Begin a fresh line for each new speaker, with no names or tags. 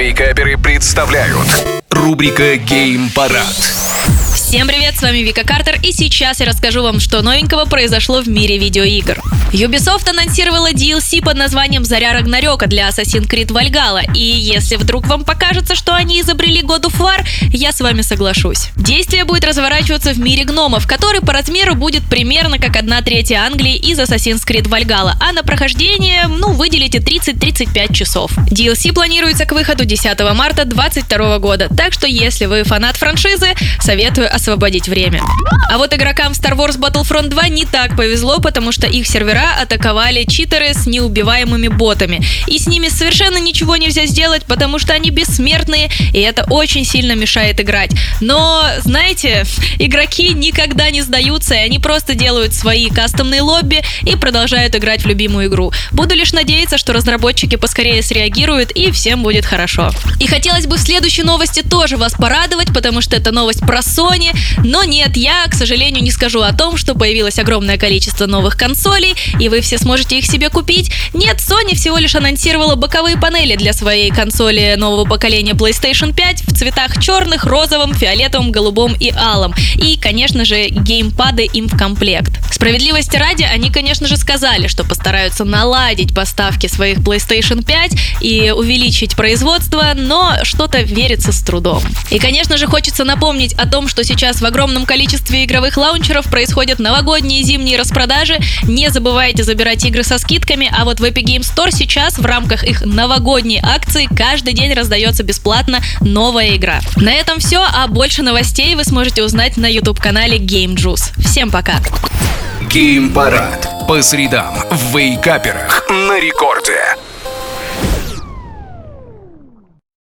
Вейкаперы представляют рубрика Гейм Парад.
Всем привет, с вами Вика Картер, и сейчас я расскажу вам, что новенького произошло в мире видеоигр. Ubisoft анонсировала DLC под названием «Заря Рагнарёка» для Assassin's Creed Valhalla, и если вдруг вам покажется, что они изобрели God of War, я с вами соглашусь. Действие будет разворачиваться в мире гномов, который по размеру будет примерно как одна третья Англии из Assassin's Creed Valhalla, а на прохождение, ну, выделите 30-35 часов. DLC планируется к выходу 10 марта 2022 года, так что если вы фанат франшизы, советую освободить время. А вот игрокам Star Wars Battlefront 2 не так повезло, потому что их сервера атаковали читеры с неубиваемыми ботами. И с ними совершенно ничего нельзя сделать, потому что они бессмертные, и это очень сильно мешает играть. Но, знаете, игроки никогда не сдаются, и они просто делают свои кастомные лобби и продолжают играть в любимую игру. Буду лишь надеяться, что разработчики поскорее среагируют, и всем будет хорошо. И хотелось бы в следующей новости тоже вас порадовать, потому что это новость про Sony, но нет, я, к сожалению, не скажу о том, что появилось огромное количество новых консолей, и вы все сможете их себе купить. Нет, Sony всего лишь анонсировала боковые панели для своей консоли нового поколения PlayStation 5 в цветах черных, розовым, фиолетовым, голубом и алым. И, конечно же, геймпады им в комплект. Справедливости ради, они, конечно же, сказали, что постараются наладить поставки своих PlayStation 5 и увеличить производство, но что-то верится с трудом. И, конечно же, хочется напомнить о том, что сейчас в огромном количестве игровых лаунчеров происходят новогодние и зимние распродажи. Не забывайте забирать игры со скидками, а вот в Epic Game Store сейчас в рамках их новогодней акции каждый день раздается бесплатно новая игра. На этом все, а больше новостей вы сможете узнать на YouTube-канале Game Juice. Всем пока!
Гейм Парад. По средам в Вейкаперах на рекорде.